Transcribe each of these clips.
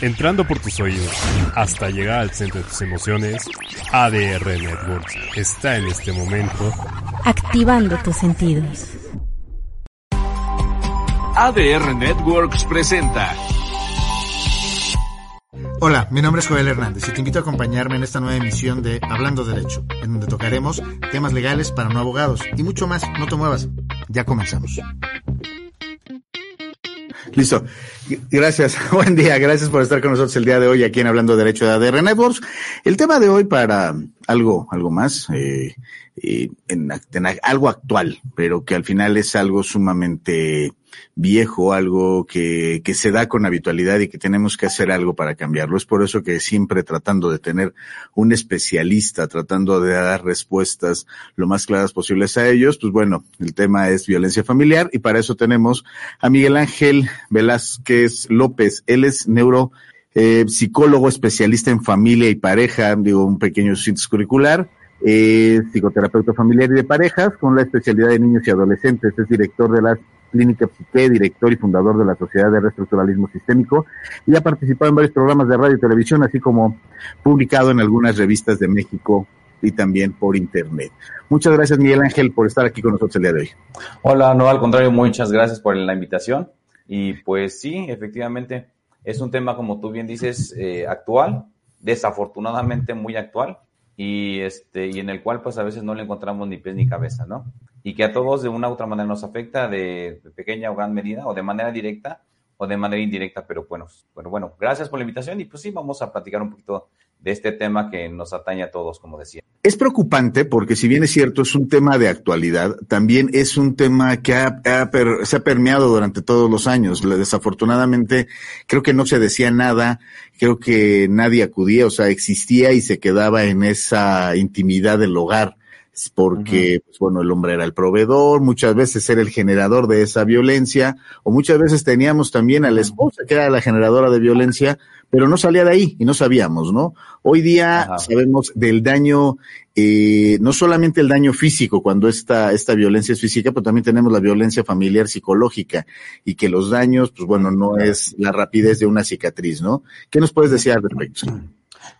entrando por tus oídos hasta llegar al centro de tus emociones, ADR Networks está en este momento activando tus sentidos. ADR Networks presenta. Hola, mi nombre es Joel Hernández y te invito a acompañarme en esta nueva emisión de Hablando Derecho, en donde tocaremos temas legales para no abogados y mucho más. No te muevas. Ya comenzamos. Listo. Gracias. Buen día. Gracias por estar con nosotros el día de hoy aquí en Hablando Derecho de ADR Networks. El tema de hoy para algo, algo más, eh, eh, en, algo actual, pero que al final es algo sumamente viejo, algo que, que se da con habitualidad y que tenemos que hacer algo para cambiarlo. Es por eso que siempre tratando de tener un especialista, tratando de dar respuestas lo más claras posibles a ellos, pues bueno, el tema es violencia familiar y para eso tenemos a Miguel Ángel Velázquez López. Él es neuro eh, psicólogo especialista en familia y pareja, digo, un pequeño síntesis curricular es psicoterapeuta familiar y de parejas con la especialidad de niños y adolescentes. Es director de la Clínica Psique, director y fundador de la Sociedad de Reestructuralismo Sistémico y ha participado en varios programas de radio y televisión, así como publicado en algunas revistas de México y también por internet. Muchas gracias, Miguel Ángel, por estar aquí con nosotros el día de hoy. Hola, no, al contrario, muchas gracias por la invitación. Y pues sí, efectivamente, es un tema, como tú bien dices, eh, actual, desafortunadamente muy actual, y, este, y en el cual pues a veces no le encontramos ni pies ni cabeza, ¿no? Y que a todos de una u otra manera nos afecta de, pequeña o gran medida, o de manera directa o de manera indirecta, pero bueno, bueno, bueno, gracias por la invitación y pues sí, vamos a platicar un poquito de este tema que nos atañe a todos, como decía. Es preocupante porque si bien es cierto, es un tema de actualidad, también es un tema que se ha permeado durante todos los años. Desafortunadamente, creo que no se decía nada, creo que nadie acudía, o sea, existía y se quedaba en esa intimidad del hogar porque, pues, bueno, el hombre era el proveedor, muchas veces era el generador de esa violencia, o muchas veces teníamos también a la esposa que era la generadora de violencia, pero no salía de ahí y no sabíamos, ¿no? Hoy día sabemos del daño, eh, no solamente el daño físico cuando esta, esta violencia es física, pero también tenemos la violencia familiar psicológica y que los daños, pues bueno, no es la rapidez de una cicatriz, ¿no? ¿Qué nos puedes decir al respecto?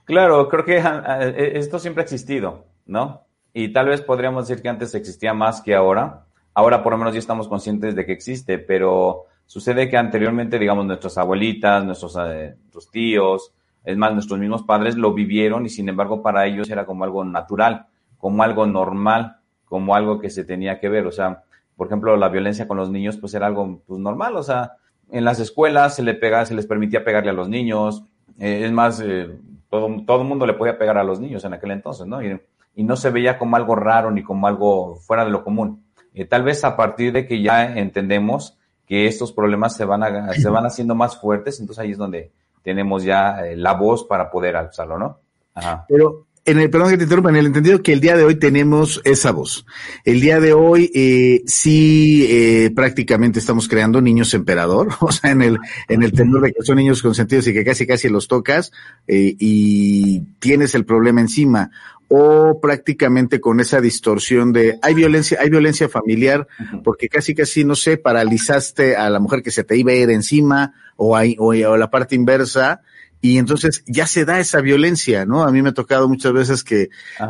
Claro, creo que e, esto siempre ha existido, ¿no? Y tal vez podríamos decir que antes existía más que ahora. Ahora por lo menos ya estamos conscientes de que existe, pero sucede que anteriormente, digamos, nuestras abuelitas, nuestros, eh, tíos, es más, nuestros mismos padres lo vivieron y sin embargo para ellos era como algo natural, como algo normal, como algo que se tenía que ver. O sea, por ejemplo, la violencia con los niños pues era algo pues, normal. O sea, en las escuelas se, le pega, se les permitía pegarle a los niños. Eh, es más, eh, todo, todo el mundo le podía pegar a los niños en aquel entonces, ¿no? Y, y no se veía como algo raro ni como algo fuera de lo común. Eh, tal vez a partir de que ya entendemos que estos problemas se van, a, se van haciendo más fuertes, entonces ahí es donde tenemos ya eh, la voz para poder alzarlo, ¿no? Ajá. Pero en el, perdón que te interrumpa, en el entendido que el día de hoy tenemos esa voz. El día de hoy eh, sí eh, prácticamente estamos creando niños emperador, o sea, en el, en el tenor de que son niños consentidos y que casi casi los tocas eh, y tienes el problema encima o prácticamente con esa distorsión de hay violencia, hay violencia familiar, porque casi casi, no sé, paralizaste a la mujer que se te iba a ir encima, o, hay, o, la parte inversa, y entonces ya se da esa violencia, ¿no? A mí me ha tocado muchas veces que,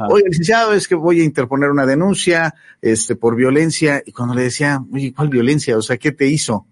oye, licenciado, es que voy a interponer una denuncia, este, por violencia, y cuando le decía, oye, ¿cuál violencia? O sea, ¿qué te hizo?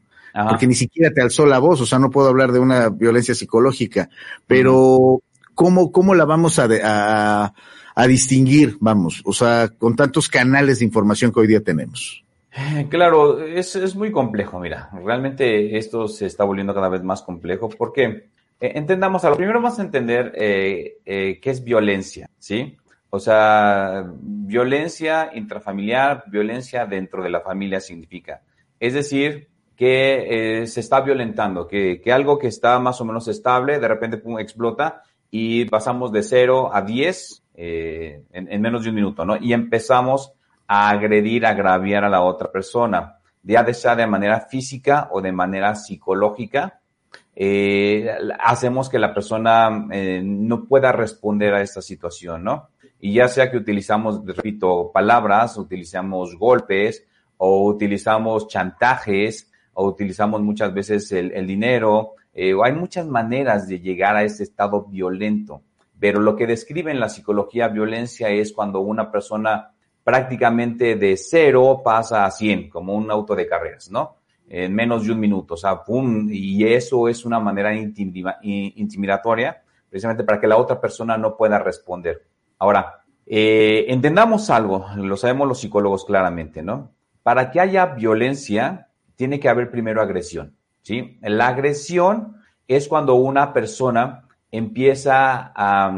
Porque ni siquiera te alzó la voz, o sea, no puedo hablar de una violencia psicológica, pero ¿cómo, cómo la vamos a, a a distinguir, vamos, o sea, con tantos canales de información que hoy día tenemos? Eh, claro, es, es muy complejo, mira, realmente esto se está volviendo cada vez más complejo porque entendamos, a lo primero vamos a entender eh, eh, qué es violencia, ¿sí? O sea, violencia intrafamiliar, violencia dentro de la familia significa. Es decir, que se está violentando, que, que, algo que está más o menos estable, de repente explota y pasamos de 0 a 10 eh, en, menos de un minuto, ¿no? Y empezamos a agredir, a agraviar a la otra persona, ya sea de manera física o de manera psicológica. Eh, hacemos que la persona eh, no pueda responder a esta situación, ¿no? Y ya sea que utilizamos, repito, palabras, utilizamos golpes o utilizamos chantajes o utilizamos muchas veces el, dinero, eh, hay muchas maneras de llegar a ese estado violento, pero lo que describe en la psicología violencia es cuando una persona prácticamente de cero pasa a 100, como un auto de carreras, ¿no? En menos de un minuto, o sea, pum, y eso es una manera intimidatoria, precisamente para que la otra persona no pueda responder. Ahora, eh, entendamos algo, lo sabemos los psicólogos claramente, ¿no? Para que haya violencia, tiene que haber primero agresión, ¿sí? La agresión es cuando una persona empieza a,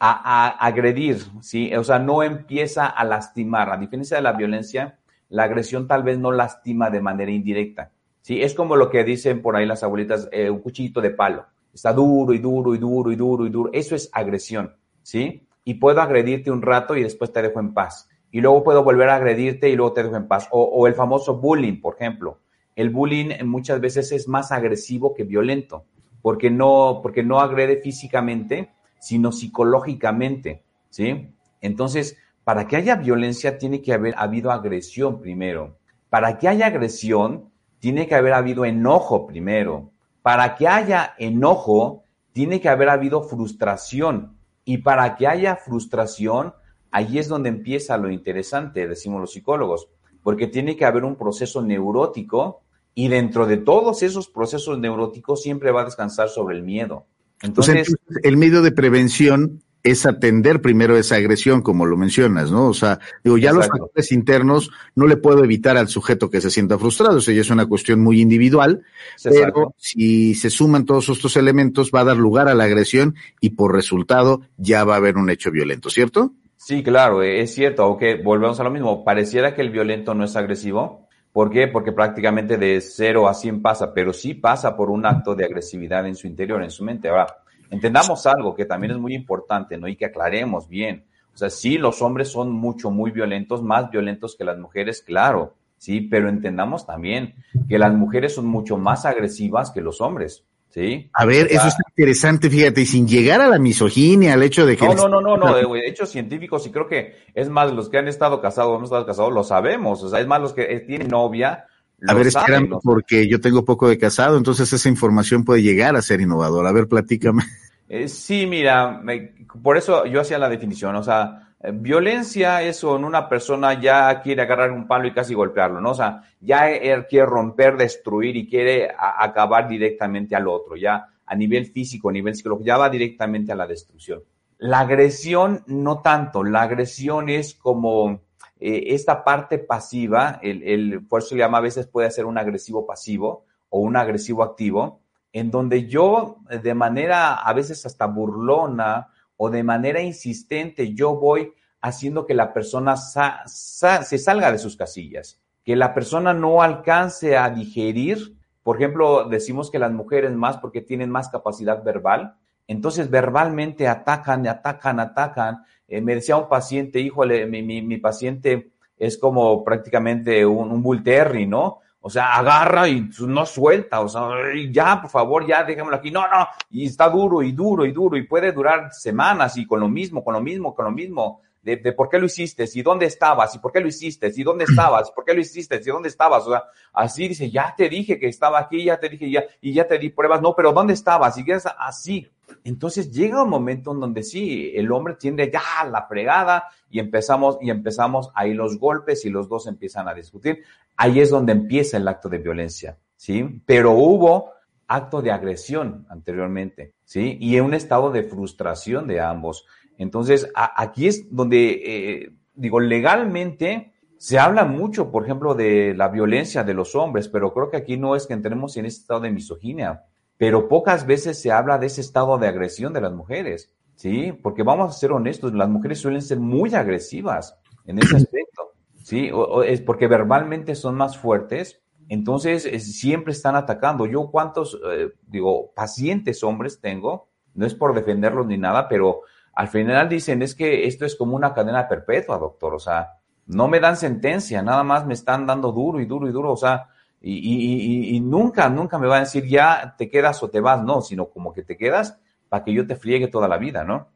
a, agredir, ¿sí? O sea, no empieza a lastimar. A diferencia de la violencia, la agresión tal vez no lastima de manera indirecta, ¿sí? Es como lo que dicen por ahí las abuelitas, eh, un cuchillito de palo. Está duro y duro y duro y duro y duro. Eso es agresión, ¿sí? Y puedo agredirte un rato y después te dejo en paz y luego puedo volver a agredirte y luego te dejo en paz. O, el famoso bullying, por ejemplo. El bullying muchas veces es más agresivo que violento, porque no, porque no agrede físicamente, sino psicológicamente, ¿sí? Entonces, para que haya violencia tiene que haber habido agresión primero. Para que haya agresión, tiene que haber habido enojo primero. Para que haya enojo, tiene que haber habido frustración. Y para que haya frustración, Ahí es donde empieza lo interesante, decimos los psicólogos, porque tiene que haber un proceso neurótico y dentro de todos esos procesos neuróticos siempre va a descansar sobre el miedo. Entonces, el medio de prevención es atender primero esa agresión, como lo mencionas, ¿no? O sea, digo, ya los factores internos no le puedo evitar al sujeto que se sienta frustrado, o sea, ya es una cuestión muy individual, pero si se suman todos estos elementos va a dar lugar a la agresión y por resultado ya va a haber un hecho violento, ¿cierto? Sí, claro, e-, es cierto, aunque volvemos a lo mismo, pareciera que el violento no es agresivo. ¿Por qué? Porque prácticamente de 0 a 100 pasa, pero sí pasa por un acto de agresividad en su interior, en su mente. Ahora, entendamos algo que también es muy importante, ¿no? Y que aclaremos bien. O sea, sí, los hombres son mucho, muy violentos, más violentos que las mujeres, claro, sí, pero entendamos también que las mujeres son mucho más agresivas que los hombres. ¿Sí? A ver, eso es interesante, fíjate, y sin llegar a la misoginia, al hecho de que... No, no, no, no, no, de hechos científicos, y creo que es más, los que han estado casados, hemos estado casados, lo sabemos, o sea, es más, los que eh, tienen novia... A ver, espérame, porque yo tengo poco de casado, entonces esa información puede llegar a ser innovadora. A ver, platícame. Eh, sí, mira, por eso yo hacía la definición, o sea, Violencia es cuando una persona ya quiere agarrar un palo y casi golpearlo, ¿no? O sea, ya él quiere romper, destruir y quiere acabar directamente al otro, ya a nivel físico, a nivel psicológico, ya va directamente a la destrucción. La agresión no tanto, la agresión es como eh, esta parte pasiva, el, el, por se llama a veces puede ser un agresivo pasivo o un agresivo activo, en donde yo de manera a veces hasta burlona o de manera insistente yo voy haciendo que la persona se salga de sus casillas, que la persona no alcance a digerir. Por ejemplo, decimos que las mujeres más porque tienen más capacidad verbal, entonces verbalmente atacan, atacan, atacan. Eh, me decía un paciente, híjole, mi, mi, paciente es como prácticamente un, un bull terry, ¿no? O sea, agarra y no suelta, o sea, ya, por favor, ya déjamelo aquí. No, no, y está duro y duro y duro y puede durar semanas y con lo mismo, con lo mismo, con lo mismo. De, de, por qué lo hiciste, y dónde estabas, y por qué lo hiciste, y dónde estabas, por qué lo hiciste, y dónde estabas. O sea, así dice, ya te dije que estaba aquí, ya te dije, ya, y ya te di pruebas, no, pero ¿dónde estabas? Y es así. Entonces llega un momento en donde sí, el hombre tiende ya a la fregada y empezamos, y empezamos ahí los golpes y los dos empiezan a discutir. Ahí es donde empieza el acto de violencia, ¿sí? Pero hubo acto de agresión anteriormente, ¿sí? Y en un estado de frustración de ambos. Entonces, aquí es donde, eh, digo, legalmente se habla mucho, por ejemplo, de la violencia de los hombres, pero creo que aquí no es que entremos en ese estado de misoginia pero pocas veces se habla de ese estado de agresión de las mujeres, ¿sí? Porque vamos a ser honestos, las mujeres suelen ser muy agresivas en ese aspecto, ¿sí? Es porque verbalmente son más fuertes, entonces siempre están atacando. Yo cuántos, eh, digo, pacientes hombres tengo, no es por defenderlos ni nada, pero al final dicen, es que esto es como una cadena perpetua, doctor, o sea, no me dan sentencia, nada más me están dando duro y duro y duro, o sea, y, nunca, nunca me va a decir ya te quedas o te vas, no, sino como que te quedas para que yo te friegue toda la vida, ¿no?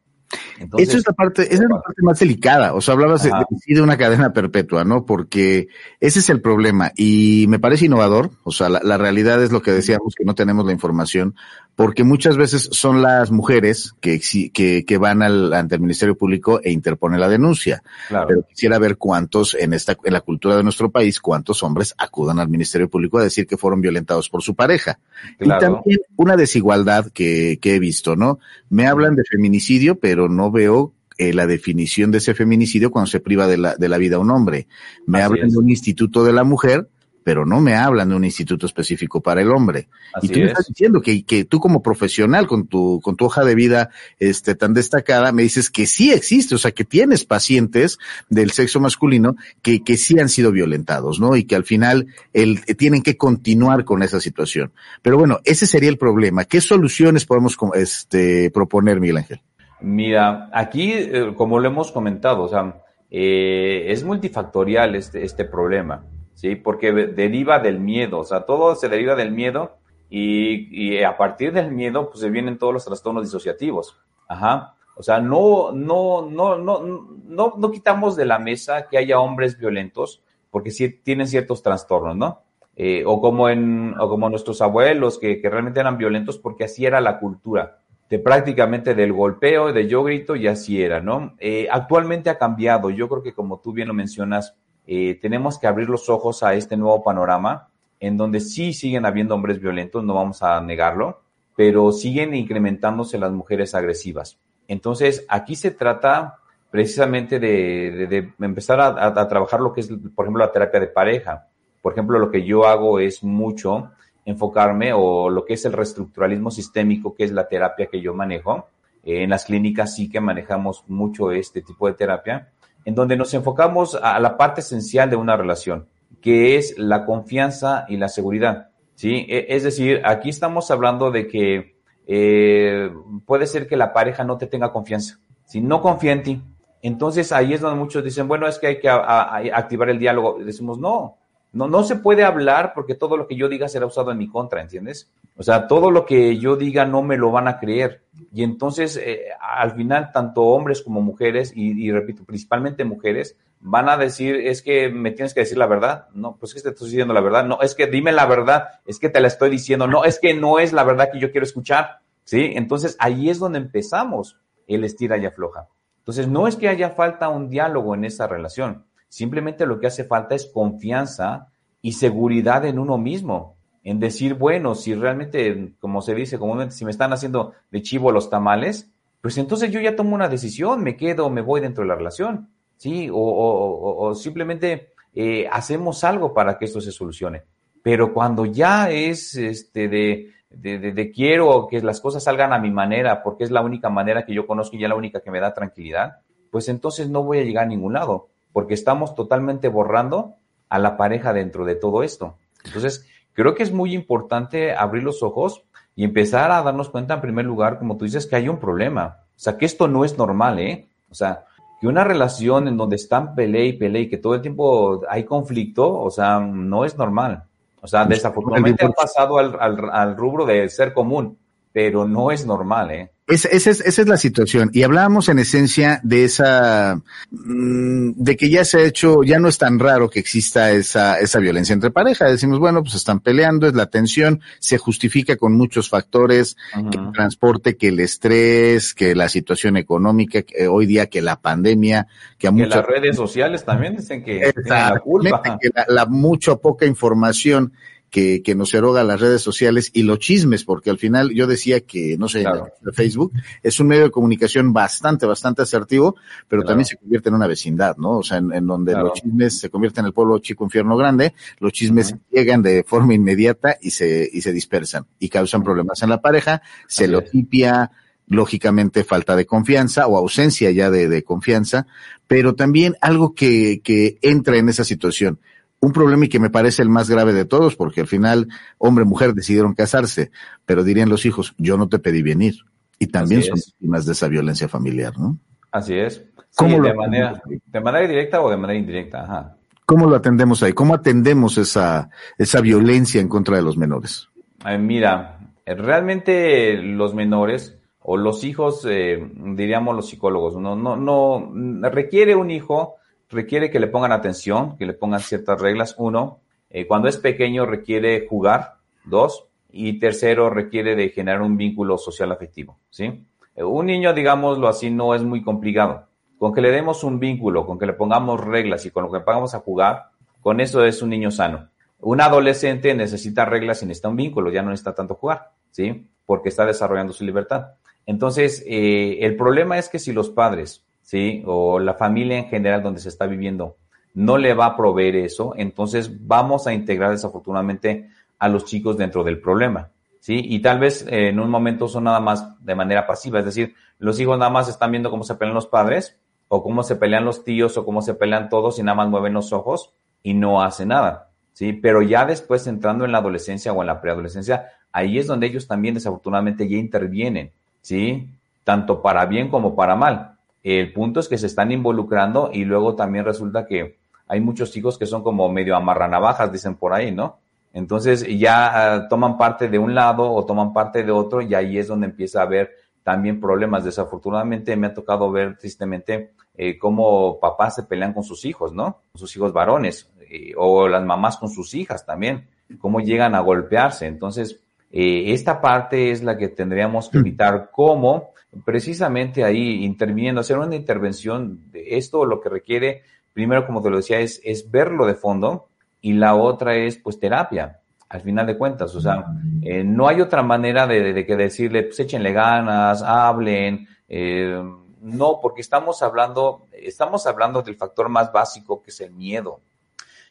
esa es la parte, esa es la parte más delicada. O sea, hablabas de, de, una cadena perpetua, ¿no? Porque ese es el problema y me parece innovador. O sea, la, la realidad es lo que decíamos que no tenemos la información porque muchas veces son las mujeres que, que, que van al, ante el Ministerio Público e interponen la denuncia. Claro. Pero quisiera ver cuántos en esta, en la cultura de nuestro país, cuántos hombres acudan al Ministerio Público a decir que fueron violentados por su pareja. Claro. Y también una desigualdad que, que he visto, ¿no? Me hablan de feminicidio, pero no veo eh, la definición de ese feminicidio cuando se priva de la, de la vida a un hombre. Me Así hablan es. de un instituto de la mujer, pero no me hablan de un instituto específico para el hombre. Así y tú me estás diciendo que, que tú como profesional con tu, con tu hoja de vida este, tan destacada, me dices que sí existe, o sea, que tienes pacientes del sexo masculino que, que sí han sido violentados, ¿no? Y que al final el, tienen que continuar con esa situación. Pero bueno, ese sería el problema. ¿Qué soluciones podemos este, proponer, Miguel Ángel? Mira, aquí, eh, como lo hemos comentado, o sea, eh, es multifactorial este, este problema. ¿Sí? Porque deriva del miedo, o sea, todo se deriva del miedo y, y a partir del miedo, pues se vienen todos los trastornos disociativos. Ajá. O sea, no, no, no, no, no, no quitamos de la mesa que haya hombres violentos, porque sí tienen ciertos trastornos, ¿no? Eh, o como en, o como nuestros abuelos, que, que realmente eran violentos porque así era la cultura de prácticamente del golpeo, de yo grito y así era, ¿no? Eh, actualmente ha cambiado. Yo creo que como tú bien lo mencionas, eh, tenemos que abrir los ojos a este nuevo panorama en donde sí siguen habiendo hombres violentos, no vamos a negarlo, pero siguen incrementándose las mujeres agresivas. Entonces, aquí se trata precisamente de, de, de empezar a, a, a, trabajar lo que es, por ejemplo, la terapia de pareja. Por ejemplo, lo que yo hago es mucho enfocarme o lo que es el reestructuralismo sistémico, que es la terapia que yo manejo. Eh, en las clínicas sí que manejamos mucho este tipo de terapia en donde nos enfocamos a la parte esencial de una relación, que es la confianza y la seguridad. ¿sí? E, es decir, aquí estamos hablando de que eh, puede ser que la pareja no te tenga confianza. Si no confía en ti, entonces ahí es donde muchos dicen, bueno, es que hay que activar el diálogo. Decimos, no, no, no se puede hablar porque todo lo que yo diga será usado en mi contra, ¿entiendes? O sea, todo lo que yo diga no me lo van a creer. Y entonces, eh, al final, tanto hombres como mujeres, y, repito, principalmente mujeres, van a decir, es que me tienes que decir la verdad. No, pues es que te estoy diciendo la verdad. No, es que dime la verdad. Es que te la estoy diciendo. No, es que no es la verdad que yo quiero escuchar. ¿Sí? Entonces, ahí es donde empezamos el estira y afloja. Entonces, no es que haya falta un diálogo en esa relación Simplemente lo que hace falta es confianza y seguridad en uno mismo, en decir, bueno, si realmente, como se dice comúnmente, si me están haciendo de chivo los tamales, pues entonces yo ya tomo una decisión, me quedo, me voy dentro de la relación, ¿sí? O, o, o simplemente eh, hacemos algo para que esto se solucione. Pero cuando ya es este de, de, de, de, quiero que las cosas salgan a mi manera, porque es la única manera que yo conozco y ya la única que me da tranquilidad, pues entonces no voy a llegar a ningún lado porque estamos totalmente borrando a la pareja dentro de todo esto. Entonces, creo que es muy importante abrir los ojos y empezar a darnos cuenta, en primer lugar, como tú dices, que hay un problema. O sea, que esto no es normal, ¿eh? O sea, que una relación en donde están pelea y pelea y que todo el tiempo hay conflicto, o sea, no es normal. O sea, desafortunadamente ha pasado al, al, al rubro de ser común, pero no es normal, ¿eh? Esa, esa, es, esa es la situación. Y hablábamos en esencia de esa, mm, de que ya se ha hecho, ya no es tan raro que exista esa, esa violencia entre pareja. Decimos, bueno, pues están peleando, es la tensión, se justifica con muchos factores, uh -huh. que el transporte, que el estrés, que la situación económica, que hoy día que la pandemia, que a que muchas... las redes sociales también dicen que la culpa. Que la, la mucho poca información que, que nos eroga las redes sociales y los chismes, porque al final yo decía que, no sé, claro. Facebook es un medio de comunicación bastante, bastante asertivo, pero claro. también se convierte en una vecindad, ¿no? O sea, en, en donde claro. los chismes se convierten en el pueblo chico infierno grande, los chismes uh -huh. llegan de forma inmediata y se, y se dispersan y causan problemas en la pareja, se lo tipia, lógicamente falta de confianza o ausencia ya de, de confianza, pero también algo que, que entra en esa situación un problema y que me parece el más grave de todos, porque al final hombre y mujer decidieron casarse, pero dirían los hijos, yo no te pedí venir. Y también Así son víctimas de esa violencia familiar, ¿no? Así es. Sí, ¿Cómo de, manera, de manera directa o de manera indirecta? Ajá. ¿Cómo lo atendemos ahí? ¿Cómo atendemos esa, esa violencia en contra de los menores? Ay, mira, realmente los menores o los hijos, eh, diríamos los psicólogos, no, no, no, requiere un hijo, requiere que le pongan atención, que le pongan ciertas reglas. Uno, eh, cuando es pequeño requiere jugar. Dos, y tercero, requiere de generar un vínculo social afectivo, ¿sí? Eh, un niño, digámoslo así, no es muy complicado. Con que le demos un vínculo, con que le pongamos reglas y con lo que pongamos a jugar, con eso es un niño sano. Un adolescente necesita reglas y necesita un vínculo, ya no necesita tanto jugar, ¿sí? Porque está desarrollando su libertad. Entonces, eh, el problema es que si los padres, ¿sí? O la familia en general donde se está viviendo no le va a proveer eso, entonces vamos a integrar desafortunadamente a los chicos dentro del problema, ¿sí? Y tal vez eh, en un momento son nada más de manera pasiva, es decir, los hijos nada más están viendo cómo se pelean los padres, o cómo se pelean los tíos, o cómo se pelean todos y nada más mueven los ojos y no hacen nada, ¿sí? Pero ya después entrando en la adolescencia o en la preadolescencia, ahí es donde ellos también desafortunadamente ya intervienen ¿sí? Tanto para bien como para mal. El punto es que se están involucrando y luego también resulta que hay muchos hijos que son como medio amarranavajas, dicen por ahí, ¿no? Entonces ya ah, toman parte de un lado o toman parte de otro y ahí es donde empieza a haber también problemas. Desafortunadamente me ha tocado ver tristemente eh, cómo papás se pelean con sus hijos, ¿no? Con sus hijos varones eh, o las mamás con sus hijas también, cómo llegan a golpearse. Entonces, eh, esta parte es la que tendríamos que mm. evitar, cómo precisamente ahí interviniendo, hacer una intervención de esto lo que requiere, primero, como te lo decía, es, es verlo de fondo y la otra es pues terapia, al final de cuentas, o sea, eh, no hay otra manera de, que decirle, pues échenle ganas, hablen, eh, no, porque estamos hablando, estamos hablando del factor más básico que es el miedo.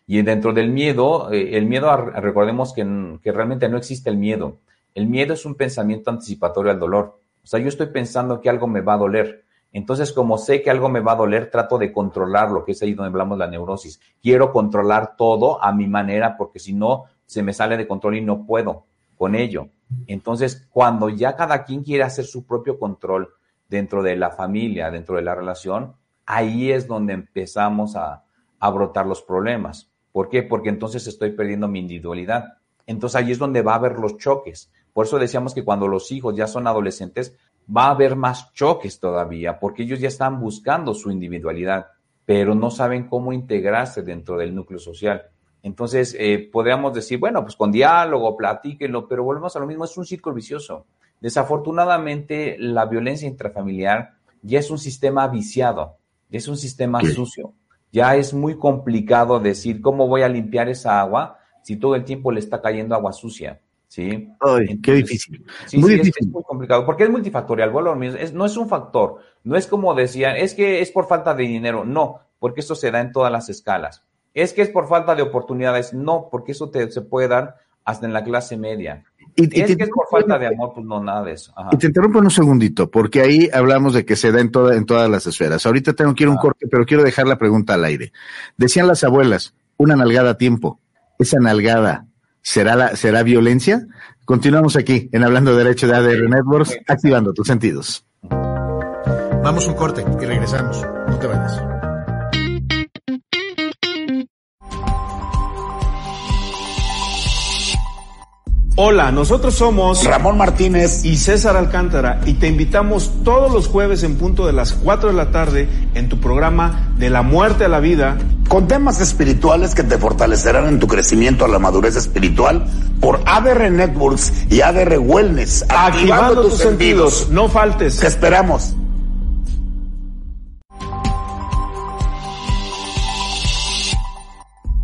Y dentro del miedo, eh, el miedo, recordemos que, que realmente no existe el miedo. El miedo es un pensamiento anticipatorio al dolor. O sea, yo estoy pensando que algo me va a doler. Entonces, como sé que algo me va a doler, trato de controlarlo, que es ahí donde hablamos de la neurosis. Quiero controlar todo a mi manera porque si no, se me sale de control y no puedo con ello. Entonces, cuando ya cada quien quiere hacer su propio control dentro de la familia, dentro de la relación, ahí es donde empezamos a, a brotar los problemas. ¿Por qué? Porque entonces estoy perdiendo mi individualidad. Entonces ahí es donde va a haber los choques. Por eso decíamos que cuando los hijos ya son adolescentes, va a haber más choques todavía, porque ellos ya están buscando su individualidad, pero no saben cómo integrarse dentro del núcleo social. Entonces, eh, podríamos decir, bueno, pues con diálogo, platíquenlo, pero volvemos a lo mismo, es un círculo vicioso. Desafortunadamente, la violencia intrafamiliar ya es un sistema viciado, ya es un sistema sucio ya es muy complicado decir cómo voy a limpiar esa agua si todo el tiempo le está cayendo agua sucia. ¿Sí? Ay, qué difícil. Sí, muy difícil. Es, muy complicado, porque es multifactorial, bueno, es, no es un factor, no es como decían, es que es por falta de dinero, no, porque eso se da en todas las escalas. Es que es por falta de oportunidades, no, porque eso te, se puede dar hasta en la clase media. Y, es que es por falta de amor, pues no, nada de eso. Y te interrumpo un segundito, porque ahí hablamos de que se da en, toda, en todas las esferas. Ahorita tengo que ir un corte, pero quiero dejar la pregunta al aire. Decían las abuelas, una nalgada a tiempo. ¿Esa nalgada será, la, será violencia? Continuamos aquí en Hablando de Derecho de ADR Networks, activando tus sentidos. Vamos un corte y regresamos. No te vayas. Hola, nosotros somos Ramón Martínez y César Alcántara y te invitamos todos los jueves en punto de las 4 de la tarde en tu programa De la muerte a la vida con temas espirituales que te fortalecerán en tu crecimiento a la madurez espiritual por ADR Networks y ADR Wellness. Activando, tus, sentidos. No faltes. Te esperamos.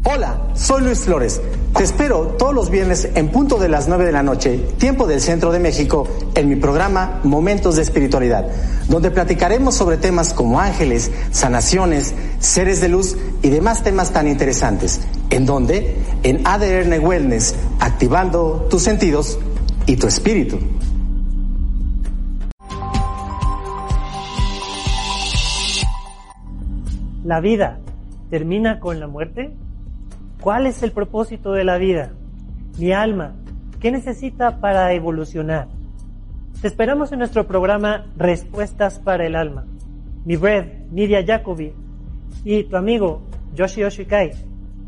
Hola, soy Luis Flores. Te espero todos los viernes en punto de las 9 de la noche, tiempo del centro de México, en mi programa Momentos de Espiritualidad, donde platicaremos sobre temas como ángeles, sanaciones, seres de luz y demás temas tan interesantes. ¿En donde En ADN Wellness, activando tus sentidos y tu espíritu. ¿La vida termina con la muerte? ¿Cuál es el propósito de la vida? Mi alma, ¿qué necesita para evolucionar? Te esperamos en nuestro programa Respuestas para el Alma. Mi Bread, Nidia Jacobi y tu amigo Yoshi Oshikai,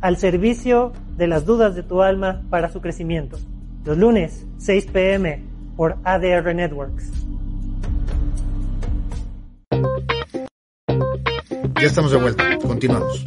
al servicio de las dudas de tu alma para su crecimiento. Los lunes, 6 pm, por ADR Networks. Ya estamos de vuelta, continuamos.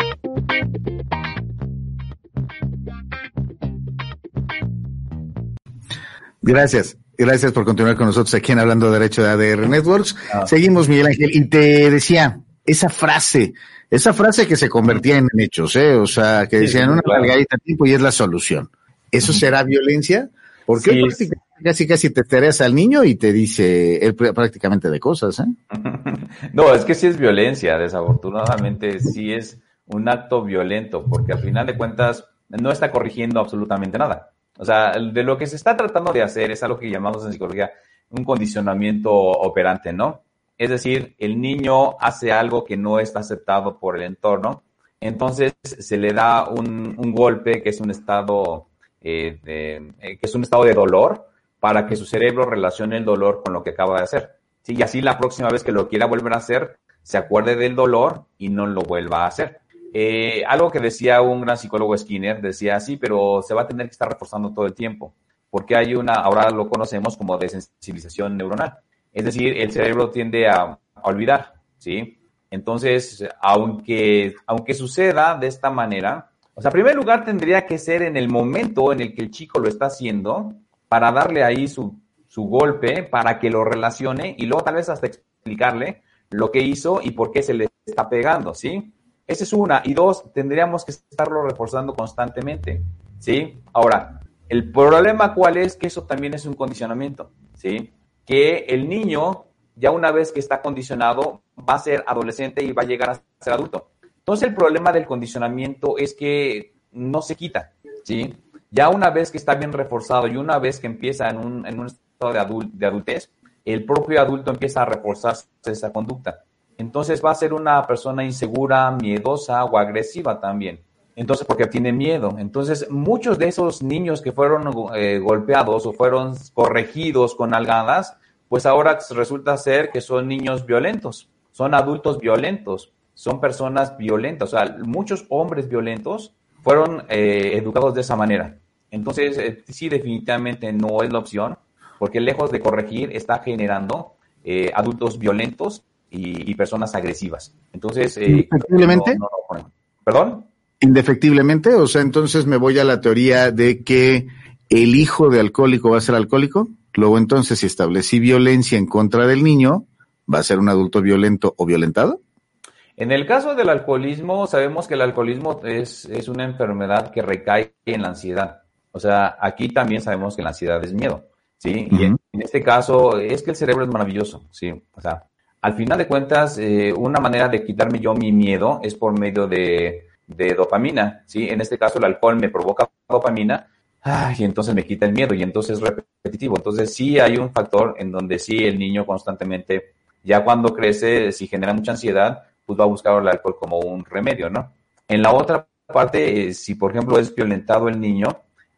Gracias. Gracias por continuar con nosotros aquí en Hablando de Derecho de ADR Networks. Ah. Seguimos, Miguel Ángel, y te decía, esa frase, esa frase que se convertía en hechos, ¿eh? O sea, que decían una largadita tiempo y es la solución. ¿Eso será violencia? Porque sí, casi casi te tareas al niño y te dice él prácticamente de cosas, ¿eh? no, es que sí es violencia, desafortunadamente sí es un acto violento, porque al final de cuentas no está corrigiendo absolutamente nada. O sea, de lo que se está tratando de hacer es algo que llamamos en psicología un condicionamiento operante, ¿no? Es decir, el niño hace algo que no está aceptado por el entorno, entonces se le da un, golpe que es un estado eh, de, eh, que es un estado de dolor para que su cerebro relacione el dolor con lo que acaba de hacer. Y así la próxima vez que lo quiera volver a hacer, se acuerde del dolor y no lo vuelva a hacer. Eh, algo que decía un gran psicólogo Skinner, decía, sí, pero se va a tener que estar reforzando todo el tiempo, porque hay una, ahora lo conocemos como desensibilización neuronal. Es decir, el cerebro tiende a, olvidar, ¿sí? Entonces, aunque, aunque suceda de esta manera, o sea, en primer lugar tendría que ser en el momento en el que el chico lo está haciendo, para darle ahí su, su golpe, para que lo relacione y luego tal vez hasta explicarle lo que hizo y por qué se le está pegando, ¿sí? Esa es una. Y dos, tendríamos que estarlo reforzando constantemente. ¿Sí? Ahora, el problema cuál es que eso también es un condicionamiento. ¿Sí? Que el niño, ya una vez que está condicionado, va a ser adolescente y va a llegar a ser adulto. Entonces, el problema del condicionamiento es que no se quita. ¿Sí? Ya una vez que está bien reforzado y una vez que empieza en un, en un estado de, de adultez, el propio adulto empieza a reforzarse esa conducta entonces va a ser una persona insegura, miedosa o agresiva también. Entonces, porque tiene miedo. Entonces, muchos de esos niños que fueron eh, golpeados o fueron corregidos con algadas, pues ahora resulta ser que son niños violentos, son adultos violentos, son personas violentas. O sea, muchos hombres violentos fueron eh, educados de esa manera. Entonces, eh, sí, definitivamente no es la opción, porque lejos de corregir, está generando adultos violentos y, personas agresivas. Entonces, eh, ¿Indefectiblemente? ¿Perdón? Indefectiblemente, o sea, entonces me voy a la teoría de que el hijo de alcohólico va a ser alcohólico, luego entonces si establecí violencia en contra del niño, va a ser un adulto violento o violentado. En el caso del alcoholismo, sabemos que el alcoholismo es, es una enfermedad que recae en la ansiedad. O sea, aquí también sabemos que la ansiedad es miedo, ¿sí? Y en, en, este caso es que el cerebro es maravilloso, ¿sí? O sea, al final de cuentas, eh, una manera de quitarme yo mi miedo es por medio de, dopamina, ¿sí? En este caso, el alcohol me provoca dopamina, y entonces me quita el miedo y entonces es repetitivo. Entonces sí hay un factor en donde sí el niño constantemente, ya cuando crece, si genera mucha ansiedad, pues va a buscar el alcohol como un remedio, ¿no? En la otra parte, eh, si por ejemplo es violentado el niño,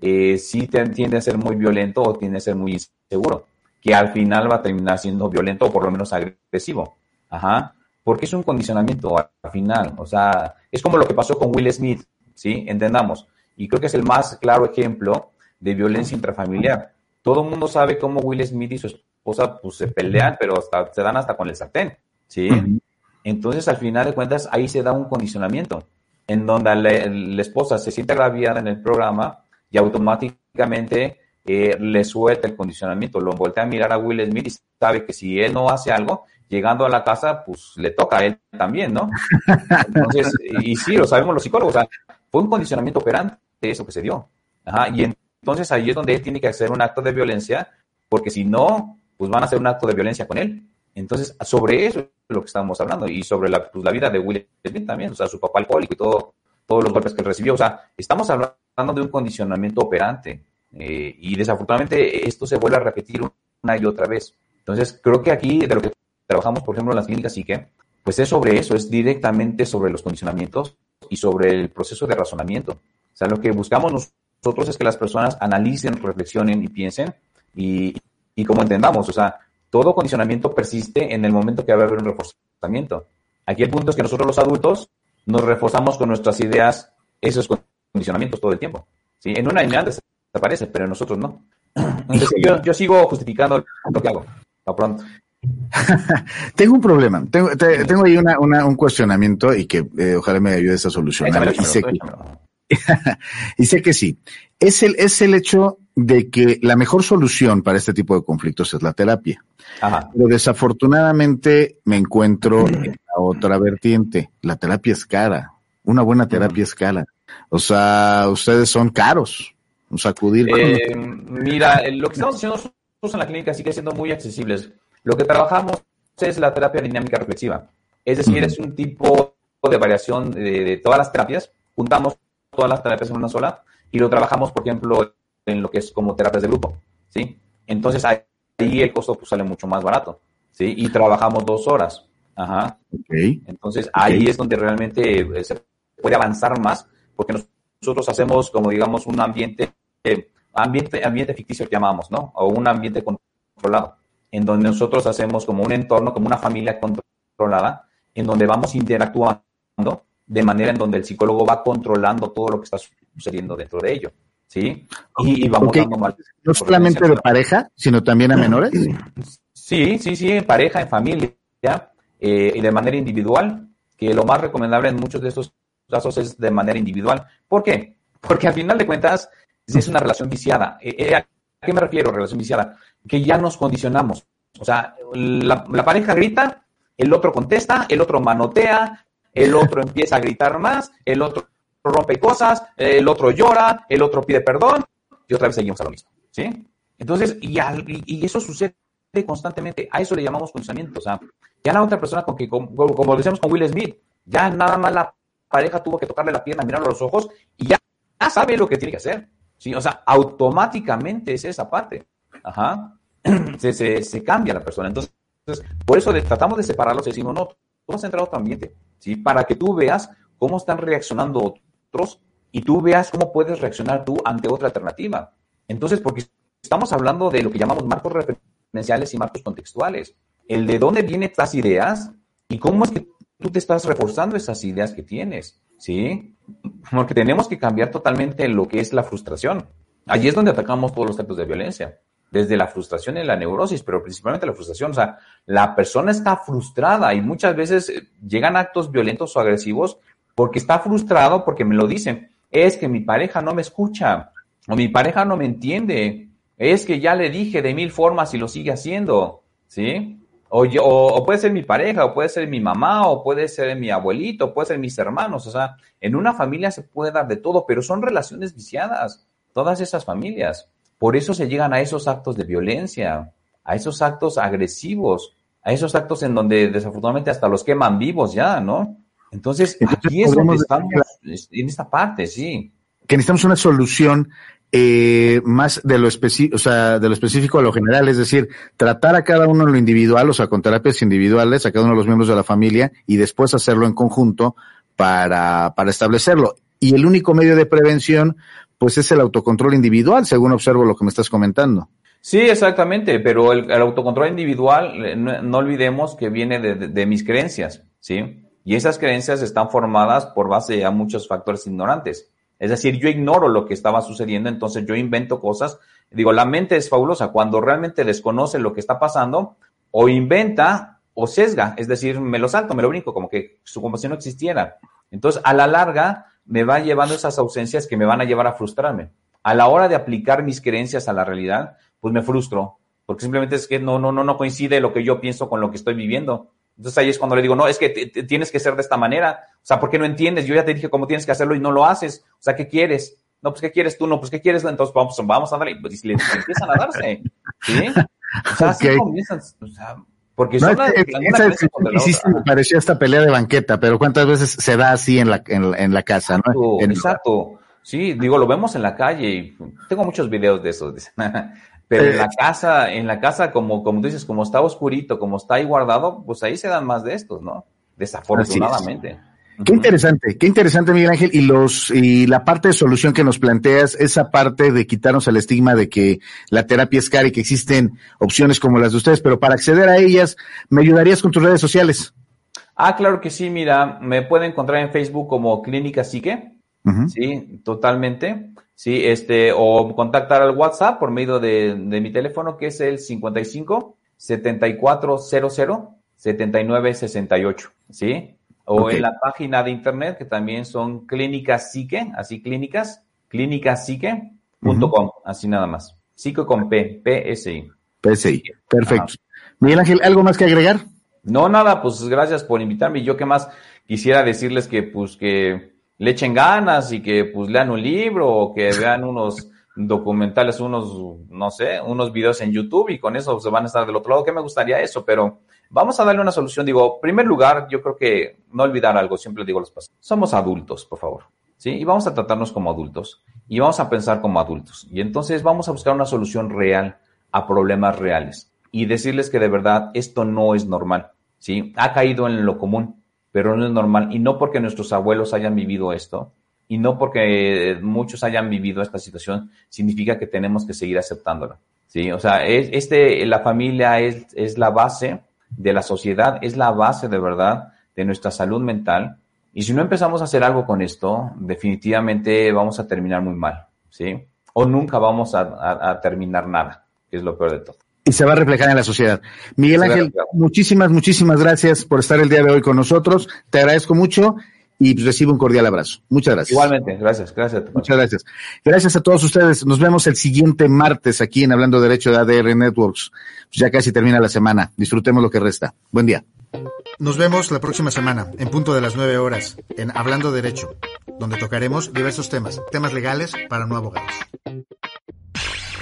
eh, sí tiende a ser muy violento o tiende a ser muy inseguro que al final va a terminar siendo violento o por lo menos agresivo. Ajá. Porque es un condicionamiento al final. O sea, es como lo que pasó con Will Smith, ¿sí? Entendamos. Y creo que es el más claro ejemplo de violencia intrafamiliar. Todo el mundo sabe cómo Will Smith y su esposa pues, se pelean, pero hasta, se dan hasta con el sartén, ¿sí? Entonces, al final de cuentas, ahí se da un condicionamiento, en donde la esposa se siente agraviada en el programa y automáticamente le suelta el condicionamiento, lo voltea a mirar a Will Smith y sabe que si él no hace algo, llegando a la casa, pues le toca a él también, ¿no? Entonces, y sí, lo sabemos los psicólogos, o sea, fue un condicionamiento operante eso que se dio. Ajá, y entonces ahí es donde él tiene que hacer un acto de violencia, porque si no, pues van a hacer un acto de violencia con él. Entonces, sobre eso es lo que estamos hablando, y sobre la, pues, la vida de Will Smith también, o sea, su papá alcohólico y todo, todos los golpes que él recibió, o sea, estamos hablando de un condicionamiento operante. Eh, y desafortunadamente esto se vuelve a repetir una y otra vez. Entonces, creo que aquí de lo que trabajamos, por ejemplo, en las clínicas psique, pues es sobre eso, es directamente sobre los condicionamientos y sobre el proceso de razonamiento. O sea, lo que buscamos nosotros es que las personas analicen, reflexionen y piensen y, y como entendamos, o sea, todo condicionamiento persiste en el momento que va a haber un reforzamiento. Aquí el punto es que nosotros los adultos nos reforzamos con nuestras ideas esos condicionamientos todo el tiempo. ¿sí? En una antes aparece, pero nosotros no. yo, sigo justificando lo que hago. A pronto. tengo un problema, tengo, te- tengo ahí una, una- un cuestionamiento y que eh, ojalá me ayudes a solucionar. Échamelo, Y sé, échamelo, que, échamelo. y sé que sí. Es el, es el hecho de que la mejor solución para este tipo de conflictos es la terapia. Ajá. Pero desafortunadamente me encuentro en la otra vertiente. La terapia es cara. Una buena terapia es cara. O sea, ustedes son caros. O sea, acudir con Eh, mira, eh, lo que estamos haciendo nosotros en la clínica sigue siendo muy accesibles. Lo que trabajamos es la terapia dinámica reflexiva. Es decir, Ujú. es un tipo de variación de, de todas las terapias. Juntamos todas las terapias en una sola y lo trabajamos, por ejemplo, en lo que es como terapias de grupo. ¿sí? Entonces ahí el costo pues, sale mucho más barato. ¿sí? Y trabajamos dos horas. Ajá. Ok. Entonces ahí es donde realmente eh, se puede avanzar más, porque nos- nosotros hacemos como digamos un ambiente, eh, ambiente, ambiente ficticio que llamamos, ¿no? O un ambiente controlado, en donde nosotros hacemos como un entorno, como una familia controlada, en donde vamos interactuando de manera en donde el psicólogo va controlando todo lo que está sucediendo dentro de ello, ¿sí? Y, y vamos Ok. dando mal- No solamente de pareja, sino también a menores. Sí, sí, sí, en pareja, en familia, eh, y de manera individual, que lo más recomendable en muchos de estos casos es de manera individual. ¿Por qué? Porque al final de cuentas es una relación viciada. Eh, eh, ¿A qué me refiero, relación viciada? Que ya nos condicionamos. O sea, la, pareja grita, el otro contesta, el otro manotea, el otro empieza a gritar más, el otro rompe cosas, el otro llora, el otro pide perdón, y otra vez seguimos a lo mismo. ¿Sí? Entonces, y, al- y- eso sucede constantemente. A eso le llamamos condicionamiento. O sea, ya la otra persona, con que, como, como decíamos con Will Smith, ya nada más la pareja tuvo que tocarle la pierna, mirarlo a los ojos y ya sabe lo que tiene que hacer. ¿Sí? O sea, automáticamente es esa parte. Ajá. Se, se, se cambia la persona. Entonces, por eso tratamos de separarlos y decimos, no, tú vas a entrar a otro ambiente, ¿sí? Para que tú veas cómo están reaccionando otros y tú veas cómo puedes reaccionar tú ante otra alternativa. Entonces, porque estamos hablando de lo que llamamos marcos referenciales y marcos contextuales. El de dónde vienen estas ideas y cómo es que tú te estás reforzando esas ideas que tienes, ¿sí? Porque tenemos que cambiar totalmente lo que es la frustración. Allí es donde atacamos todos los actos de violencia, desde la frustración y la neurosis, pero principalmente la frustración. O sea, la persona está frustrada y muchas veces eh, llegan actos violentos o agresivos porque está frustrado, porque me lo dicen. Es que mi pareja no me escucha o mi pareja no me entiende. Es que ya le dije de mil formas y lo sigue haciendo, ¿sí? O, yo, o, o puede ser mi pareja, o puede ser mi mamá, o puede ser mi abuelito, o puede ser mis hermanos. O sea, en una familia se puede dar de todo, pero son relaciones viciadas, todas esas familias. Por eso se llegan a esos actos de violencia, a esos actos agresivos, a esos actos en donde desafortunadamente hasta los queman vivos ya, ¿no? Entonces, Entonces, aquí es donde estamos, en esta parte, sí. que necesitamos una solución eh, más de lo específico, o sea, de lo específico a lo general, es decir, tratar a cada uno en lo individual, o sea, con terapias individuales, a cada uno de los miembros de la familia, y después hacerlo en conjunto para, para establecerlo. Y el único medio de prevención, pues es el autocontrol individual, según observo lo que me estás comentando. Sí, exactamente, pero el, autocontrol individual, eh, no, no olvidemos que viene de, de- de mis creencias, ¿sí? Y esas creencias están formadas por base a muchos factores ignorantes. Es decir, yo ignoro lo que estaba sucediendo, entonces yo invento cosas. Digo, la mente es fabulosa. Cuando realmente desconoce lo que está pasando, o inventa o sesga, es decir, me lo salto, me lo brinco, como que como si no existiera. Entonces, a la larga, me va llevando esas ausencias que me van a llevar a frustrarme. A la hora de aplicar mis creencias a la realidad, pues me frustro, porque simplemente es que no, no, no, no coincide lo que yo pienso con lo que estoy viviendo. Entonces ahí es cuando le digo, no, es que tienes que ser de esta manera. O sea, ¿por qué no entiendes? Yo ya te dije cómo tienes que hacerlo y no lo haces. O sea, ¿qué quieres? No, pues ¿qué quieres tú? No, pues ¿qué quieres? Entonces vamos, vamos a darle. Y si le, empiezan a darse. ¿Sí? O sea, así Ok. comienzan. O sea, porque No, son es- la- es- esa que la hiciste me pareció esta pelea de banqueta, pero cuántas veces se da así en la, en, en la casa, ¿no? Exacto, En- exacto. Sí, digo, lo vemos en la calle y tengo muchos videos de eso. Pero en la casa, en la casa, como, como tú dices, como está oscurito, como está ahí guardado, pues ahí se dan más de estos, ¿no? Desafortunadamente. Qué interesante, qué interesante, Miguel Ángel. Y los, y la parte de solución que nos planteas, esa parte de quitarnos el estigma de que la terapia es cara y que existen opciones como las de ustedes, pero para acceder a ellas, ¿me ayudarías con tus redes sociales? Ah, claro que sí, mira, me puede encontrar en Facebook como Clínica Psique, sí, totalmente, sí, este, o contactar al WhatsApp por medio de, de mi teléfono que es el 55 7400-7968, ¿sí? O en la página de internet, que también son clínicas psique, así clínicas, clínicaspsique.com, así nada más. Psique con P, P-S-I. PSI. Perfecto. Miguel Ángel, ¿algo más que agregar? No, nada, pues gracias por invitarme. Yo qué más quisiera decirles que pues que le echen ganas y que pues lean un libro o que vean unos documentales, unos, no sé, unos videos en YouTube y con eso se van a estar del otro lado, que me gustaría eso, pero vamos a darle una solución. Digo, en primer lugar, yo creo que no olvidar algo, siempre digo los pacientes, somos adultos, por favor, ¿sí? Y vamos a tratarnos como adultos y vamos a pensar como adultos. Y entonces vamos a buscar una solución real a problemas reales y decirles que de verdad esto no es normal, ¿sí? Ha caído en lo común, pero no es normal y no porque nuestros abuelos hayan vivido esto y no porque muchos hayan vivido esta situación significa que tenemos que seguir aceptándola, ¿sí? O sea, es, este, la familia es, es la base de la sociedad, es la base de verdad de nuestra salud mental y si no empezamos a hacer algo con esto, definitivamente vamos a terminar muy mal, ¿sí? O nunca vamos a- a terminar nada, que es lo peor de todo. Y se va a reflejar en la sociedad. Miguel Ángel, muchísimas, muchísimas gracias por estar el día de hoy con nosotros. Te agradezco mucho y recibe un cordial abrazo. Muchas gracias. Igualmente, gracias, gracias. Muchas gracias. Gracias a todos ustedes. Nos vemos el siguiente martes aquí en Hablando Derecho de ADR Networks. Pues ya casi termina la semana. Disfrutemos lo que resta. Buen día. Nos vemos la próxima semana, en punto de las 9 horas, en Hablando Derecho, donde tocaremos diversos temas, temas legales para no abogados.